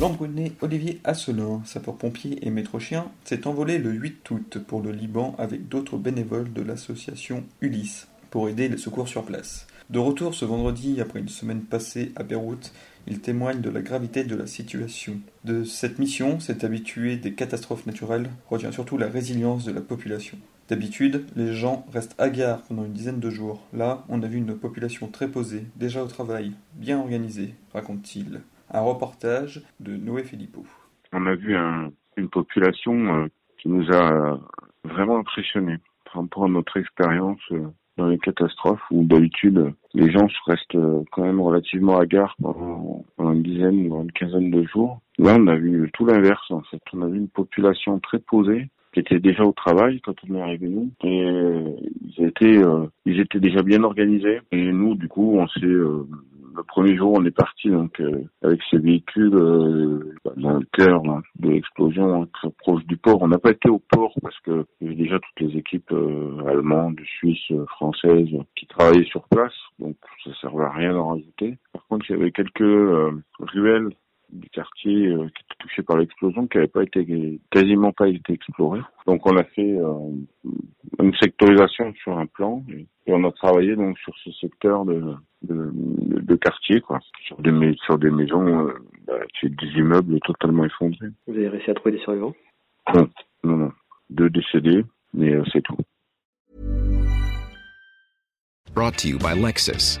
L'embruné Olivier Assonor, sapeur-pompier et maître chien, s'est envolé le 8 août pour le Liban avec d'autres bénévoles de l'association Ulysse pour aider les secours sur place. De retour ce vendredi après une semaine passée à Beyrouth, il témoigne de la gravité de la situation. De cette mission, cet habitué des catastrophes naturelles retient surtout la résilience de la population. D'habitude, les gens restent hagards pendant une dizaine de jours. Là, on a vu une population très posée, déjà au travail, bien organisée, raconte-t-il. Un reportage de Noé Philippot. On a vu une population euh, qui nous a vraiment impressionnés par rapport à notre expérience euh, dans les catastrophes où d'habitude les gens restent euh, quand même relativement hagards pendant, pendant une dizaine ou une quinzaine de jours. Là, on a vu tout l'inverse en fait. On a vu une population très posée qui était déjà au travail quand on est arrivé nous et ils étaient déjà bien organisés et nous du coup on s'est le premier jour, on est parti donc euh, avec ces véhicules euh, dans le cœur de l'explosion, hein, proche du port. On n'a pas été au port parce que y avait déjà toutes les équipes euh, allemandes, suisses, françaises qui travaillaient sur place, donc ça servait à rien d'en rajouter. Par contre, il y avait quelques ruelles du quartier qui étaient touchés par l'explosion qui n'avaient pas été quasiment pas été explorées. Donc on a fait une sectorisation sur un plan et, on a travaillé donc sur ce secteur de, de, de quartier quoi, sur des sur des maisons, euh, bah, des immeubles totalement effondrés. Vous avez réussi à trouver des survivants? Non, non, non, deux décédés, mais euh, c'est tout. Brought to you by Lexus.